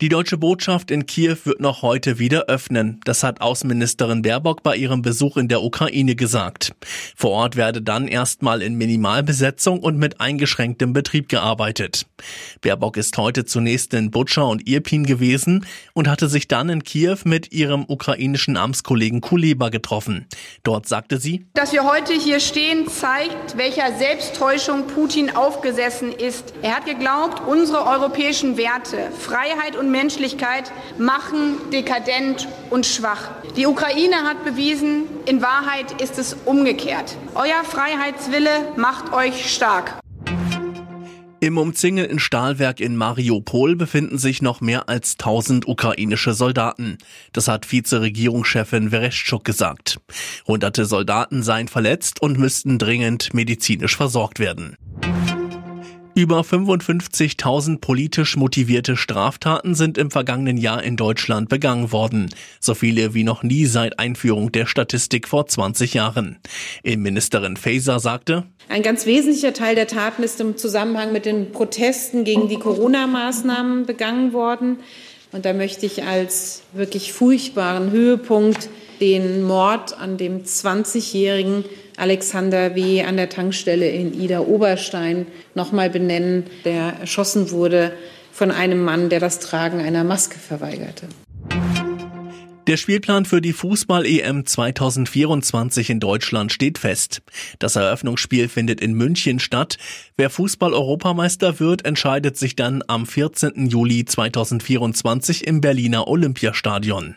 Die deutsche Botschaft in Kiew wird noch heute wieder öffnen. Das hat Außenministerin Baerbock bei ihrem Besuch in der Ukraine gesagt. Vor Ort werde dann erstmal in Minimalbesetzung und mit eingeschränktem Betrieb gearbeitet. Baerbock ist heute zunächst in Butscha und Irpin gewesen und hatte sich dann in Kiew mit ihrem ukrainischen Amtskollegen Kuleba getroffen. Dort sagte sie, dass wir heute hier stehen, zeigt, welcher Selbsttäuschung Putin aufgesessen ist. Er hat geglaubt, unsere europäischen Werte, Freiheit und Menschlichkeit machen dekadent und schwach. Die Ukraine hat bewiesen, in Wahrheit ist es umgekehrt. Euer Freiheitswille macht euch stark. Im umzingelten Stahlwerk in Mariupol befinden sich noch mehr als 1000 ukrainische Soldaten. Das hat Vizeregierungschefin Vereshchuk gesagt. Hunderte Soldaten seien verletzt und müssten dringend medizinisch versorgt werden. Über 55.000 politisch motivierte Straftaten sind im vergangenen Jahr in Deutschland begangen worden. So viele wie noch nie seit Einführung der Statistik vor 20 Jahren. Innenministerin Faeser sagte, ein ganz wesentlicher Teil der Taten ist im Zusammenhang mit den Protesten gegen die Corona-Maßnahmen begangen worden. Und da möchte ich als wirklich furchtbaren Höhepunkt den Mord an dem 20-jährigen Alexander W. an der Tankstelle in Ida Oberstein nochmal benennen, der erschossen wurde von einem Mann, der das Tragen einer Maske verweigerte. Der Spielplan für die Fußball-EM 2024 in Deutschland steht fest. Das Eröffnungsspiel findet in München statt. Wer Fußball-Europameister wird, entscheidet sich dann am 14. Juli 2024 im Berliner Olympiastadion.